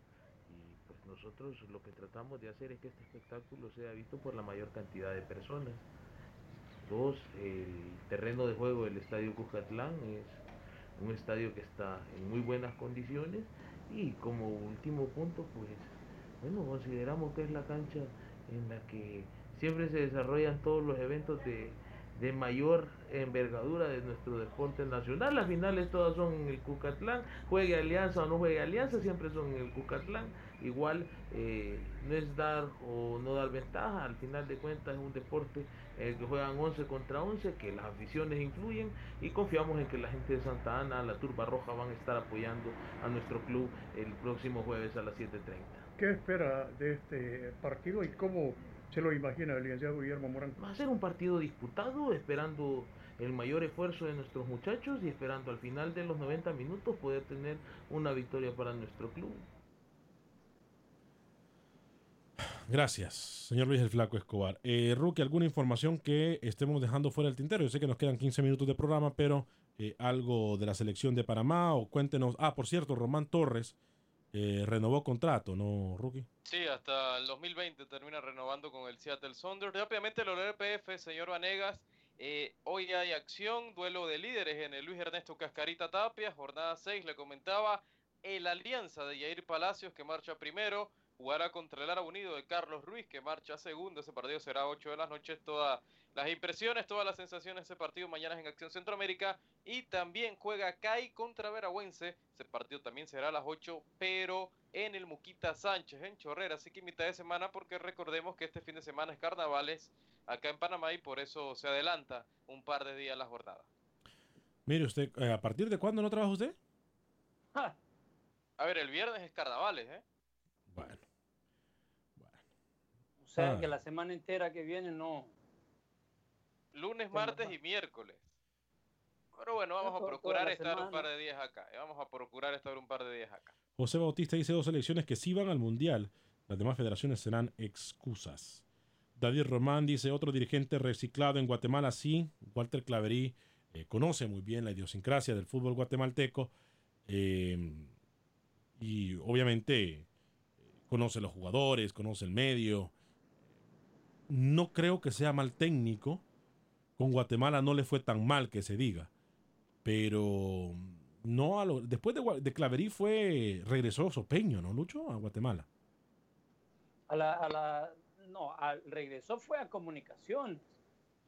nosotros lo que tratamos de hacer es que este espectáculo sea visto por la mayor cantidad de personas. Dos, el terreno de juego del estadio Cuscatlán es un estadio que está en muy buenas condiciones y como último punto pues bueno consideramos que es la cancha en la que siempre se desarrollan todos los eventos de, de mayor envergadura de nuestro deporte nacional. Las finales todas son en el Cucatlán, juegue Alianza o no juegue Alianza, siempre son en el Cucatlán. Igual eh, no es dar o no dar ventaja, al final de cuentas es un deporte en el que juegan 11 contra 11, que las aficiones influyen y confiamos en que la gente de Santa Ana, la Turba Roja, van a estar apoyando a nuestro club el próximo jueves a las 7.30. ¿Qué espera de este partido y cómo se lo imagina el licenciado Guillermo Morán? Va a ser un partido disputado, esperando el mayor esfuerzo de nuestros muchachos y esperando al final de los 90 minutos poder tener una victoria para nuestro club. Gracias, señor Luis el Flaco Escobar. Eh, Rookie, ¿alguna información que estemos dejando fuera del tintero? Yo sé que nos quedan 15 minutos de programa, pero eh, algo de la selección de Panamá o cuéntenos. Ah, por cierto, Román Torres eh, renovó contrato, ¿no, Rookie? Sí, hasta el 2020 termina renovando con el Seattle Sounders. Rápidamente, el RPF, señor Vanegas. Eh, hoy hay acción, duelo de líderes en el Luis Ernesto Cascarita Tapia, jornada 6, le comentaba, el Alianza de Yair Palacios que marcha primero, jugará contra el Ara Unido de Carlos Ruiz que marcha segundo, ese partido será a 8 de la noche, todas las impresiones, todas las sensaciones de ese partido mañana es en Acción Centroamérica y también juega CAI contra Veragüense, ese partido también será a las 8, pero en el Muquita Sánchez, en Chorrera, así que mitad de semana porque recordemos que este fin de semana es carnavales acá en Panamá y por eso se adelanta un par de días la jornada. Mire usted, eh, ¿a partir de cuándo no trabaja usted? [LAUGHS] A ver, el viernes es carnavales, ¿eh? Bueno. O sea Ah. que la semana entera que viene no. Lunes, martes y miércoles. Pero bueno, vamos a procurar estar un par de días acá. eh, Vamos a procurar estar un par de días acá. José Bautista dice dos selecciones que sí van al Mundial. Las demás federaciones serán excusas. David Román dice otro dirigente reciclado en Guatemala, sí. Walter Claverí eh, conoce muy bien la idiosincrasia del fútbol guatemalteco eh, y obviamente eh, conoce los jugadores, conoce el medio. No creo que sea mal técnico. Con Guatemala no le fue tan mal que se diga. Pero no a lo, después de, Claverí fue regresó Sopeño, ¿no, Lucho? A Guatemala. A la, a la, no, al regresó fue a comunicaciones.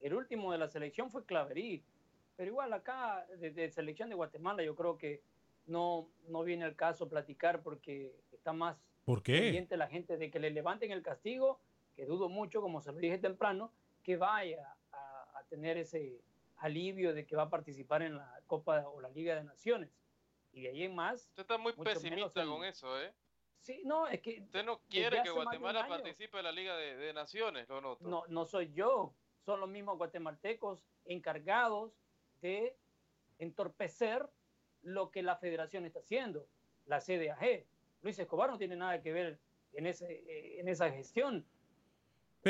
El último de la selección fue Claverí. Pero igual acá, de, de selección de Guatemala, yo creo que no, no viene al caso platicar porque está más ¿Por qué? pendiente la gente de que le levanten el castigo, que dudo mucho, como se lo dije temprano, que vaya a, a tener ese alivio de que va a participar en la Copa o la Liga de Naciones. Y de ahí en más. Usted está muy pesimista con eso, ¿eh? Sí, no, es que Usted no quiere que Guatemala participe en la Liga de, de Naciones, lo noto. no, no soy yo, son los mismos guatemaltecos encargados de entorpecer lo que la federación está haciendo, la CDAG. Luis Escobar no tiene nada que ver en, ese, eh, en esa gestión.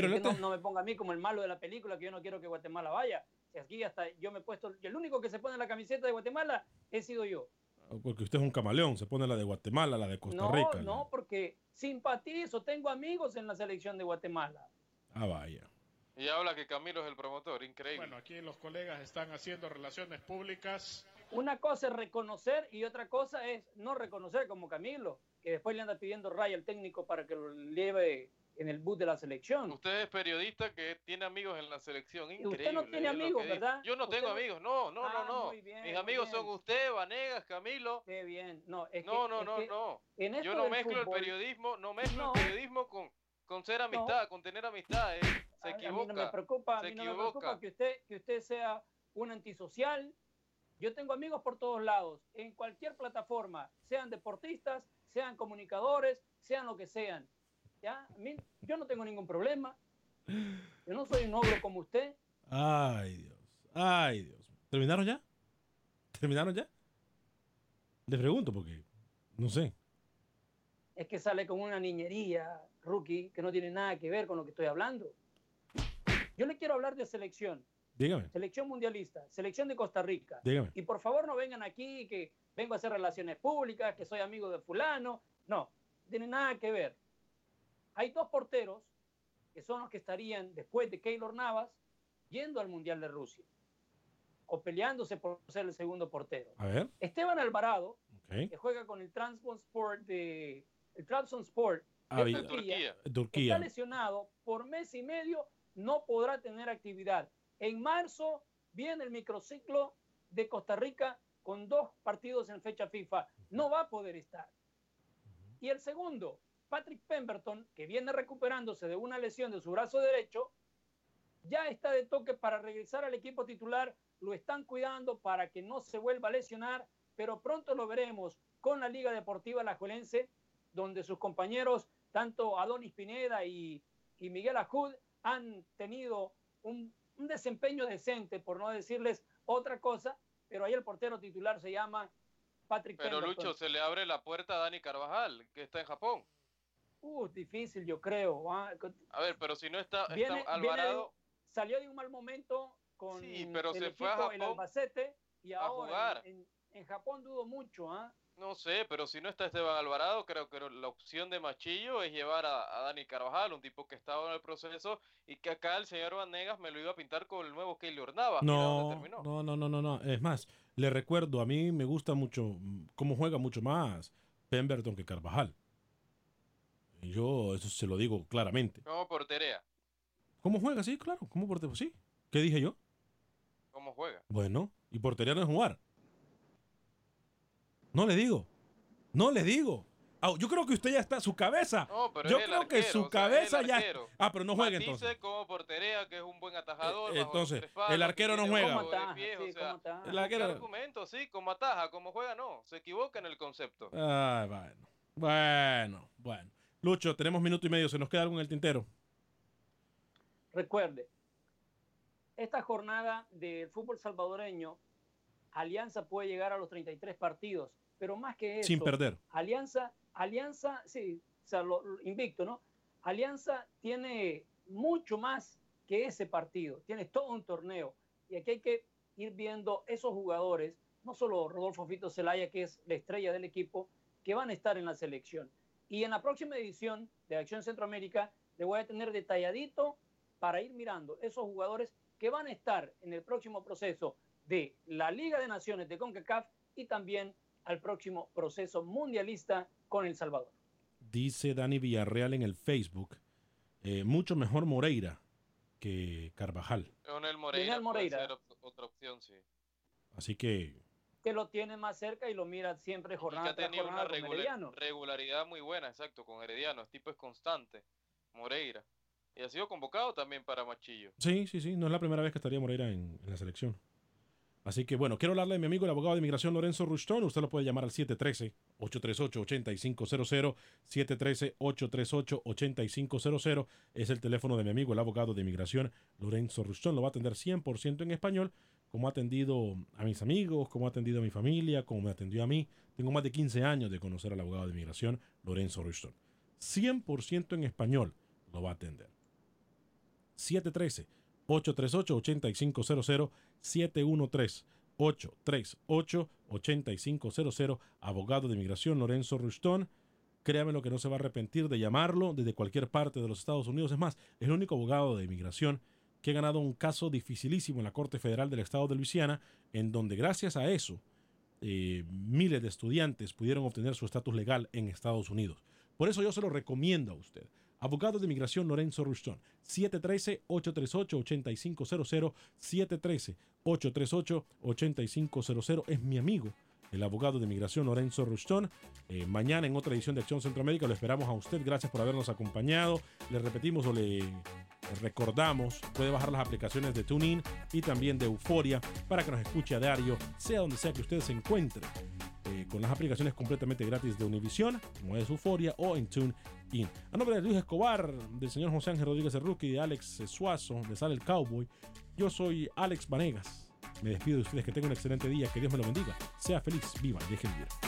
Pero no, te- no me ponga a mí como el malo de la película que yo no quiero que Guatemala vaya. Si aquí hasta yo me he puesto, y el único que se pone la camiseta de Guatemala he sido yo. Porque usted es un camaleón, se pone la de Guatemala, la de Costa no, Rica. la- no, porque simpatizo, tengo amigos en la selección de Guatemala. Ah, vaya. Y habla que Camilo es el promotor, increíble. Bueno, aquí los colegas están haciendo relaciones públicas. Una cosa es reconocer y otra cosa es no reconocer como Camilo, que después le anda pidiendo raya al técnico para que lo lleve en el bus de la selección. Usted es periodista que tiene amigos en la selección. Increíble. usted no tiene amigos, ¿verdad? Yo no tengo no- amigos. No, no, Ah, no, no. bien, Mis amigos son bien. usted, Vanegas, Camilo. Qué bien. No, es No, que- no, es no, que no. en Yo no mezclo fútbol- el periodismo, no mezclo No. el periodismo con, con ser amistad, con tener amistades. Se A- equivoca. A mí no me preocupa, a se mí no me preocupa que usted, que usted sea un antisocial. Yo tengo amigos por todos lados, en cualquier plataforma, sean deportistas, sean comunicadores, sean lo que sean. ¿Ya? A mí, yo no tengo ningún problema. Yo no soy un ogro como usted. Ay, Dios. Ay, Dios. ¿Terminaron ya? ¿Terminaron ya? Le pregunto porque no sé. Es que sale con una niñería, rookie, que no tiene nada que ver con lo que estoy hablando. Yo le quiero hablar de selección. Dígame. Selección mundialista, selección de Costa Rica. Dígame. Y por favor no vengan aquí que vengo a hacer relaciones públicas, que soy amigo de fulano. No, no tiene nada que ver. Hay dos porteros que son los que estarían después de Keylor Navas yendo al Mundial de Rusia o peleándose por ser el segundo portero. A ver. Esteban Alvarado, que juega con el Trabzonspor de el Trabzonspor de. Turquía, Turquía. está lesionado por mes y medio, no podrá tener actividad. En marzo viene el microciclo de Costa Rica con dos partidos en fecha FIFA. No va a poder estar. Y el segundo, Patrick Pemberton, que viene recuperándose de una lesión de su brazo derecho, ya está de toque para regresar al equipo titular. Lo están cuidando para que no se vuelva a lesionar, pero pronto lo veremos con la Liga Deportiva Alajuelense, donde sus compañeros, tanto Adonis Pineda y, y Miguel Ajud, han tenido un, un desempeño decente, por no decirles otra cosa, pero ahí el portero titular se llama Patrick Pero Pemberton. Lucho, se le abre la puerta a Dani Carvajal, que está en Japón. Uh, difícil, yo creo. ah. A ver, pero si no está, está Viene- viene de Alvarado, salió de un mal momento con Sí, pero el se equipo, fue a el Japón Albacete, y a ahora jugar. En, Japón dudo mucho. ¿ah? no sé, pero si no está Esteban Alvarado, creo que la opción de Machillo es llevar a, a Dani Carvajal, un tipo que estaba en el proceso y que acá el señor Vanegas me lo iba a pintar con el nuevo Keylor Navas. No, no, no, no, no, no. Es más, le recuerdo, a mí me gusta mucho cómo juega mucho más Pemberton que Carvajal. Y Yo eso se lo digo claramente. Como porterea, ¿Cómo juega? Sí, claro. ¿Cómo portero? Sí. ¿Qué dije yo? cómo juega. Bueno, y portería no es jugar. No le digo. No le digo. Ah, yo creo que usted ya está, su cabeza. No, pero yo creo que su o sea, cabeza ya. Ah, pero no juega Matisse entonces. como porterea, que es un buen atajador. Eh, entonces, palos, el arquero que no juega. juego de ¿Cómo pies, ataja? o Sí, sea, ¿cómo ataja? El ¿qué arquero- argumento? Sí, como ataja, como juega, no. Se equivoca en el concepto. Ah, bueno. Bueno, bueno. Lucho, tenemos minuto y medio. ¿Se nos queda algo en el tintero? Recuerde, esta jornada del fútbol salvadoreño, Alianza puede llegar a los 33 partidos, pero más que eso, Sin perder. Alianza, Alianza, sí, o sea, lo- lo invicto, ¿no? Alianza tiene mucho más que ese partido, tiene todo un torneo. Y aquí hay que ir viendo esos jugadores, no solo Rodolfo Fito Zelaya, que es la estrella del equipo, que van a estar en la selección. Y en la próxima edición de Acción Centroamérica, le voy a tener detalladito para ir mirando esos jugadores que van a estar en el próximo proceso de la Liga de Naciones de CONCACAF y también al próximo proceso mundialista con El Salvador. Dice Dani Villarreal en el Facebook. eh, mucho mejor Moreira que Carvajal. Leonel Moreira, Leonel Moreira. puede ser op- otra opción, sí. Así que Que lo tiene más cerca y lo mira siempre Y que jornada ha tenido una jornada regular- regularidad muy buena, exacto, con Herediano. El tipo es constante, Moreira. Y ha sido convocado también para Machillo. Sí, sí, sí. No es la primera vez que estaría Moreira en, en la selección. Así que bueno, quiero hablarle de mi amigo el abogado de inmigración Lorenzo Rushton. Usted lo puede llamar al 713-838-8500. 713-838-8500 es el teléfono de mi amigo el abogado de inmigración Lorenzo Rushton. Lo va a atender 100% en español, como ha atendido a mis amigos, como ha atendido a mi familia, como me atendió a mí. Tengo más de 15 años de conocer al abogado de inmigración Lorenzo Rushton. 100% en español lo va a atender. 713-838-8500, 713-838-8500, abogado de inmigración Lorenzo Rushton. Créame lo que no se va a arrepentir de llamarlo desde cualquier parte de los Estados Unidos. Es más, es el único abogado de inmigración que ha ganado un caso dificilísimo en la Corte Federal del Estado de Luisiana, en donde gracias a eso eh, miles de estudiantes pudieron obtener su estatus legal en Estados Unidos. Por eso yo se lo recomiendo a usted. Abogado de Inmigración Lorenzo Ruston. 713-838-8500. 713-838-8500. Es mi amigo, el abogado de Inmigración Lorenzo Ruston. Eh, mañana en otra edición de Acción Centroamérica lo esperamos a usted. Gracias por habernos acompañado. Le repetimos o le recordamos, puede bajar las aplicaciones de TuneIn y también de Euforia para que nos escuche a diario, sea donde sea que usted se encuentre. Eh, con las aplicaciones completamente gratis de Univision, como es Euforia o en TuneIn. A nombre de Luis Escobar, del señor José Ángel Rodríguez y de Alex Suazo, de Sale el Cowboy, yo soy Alex Vanegas. Me despido de ustedes, que tengan un excelente día, que Dios me lo bendiga. Sea feliz, viva y dejen vivir.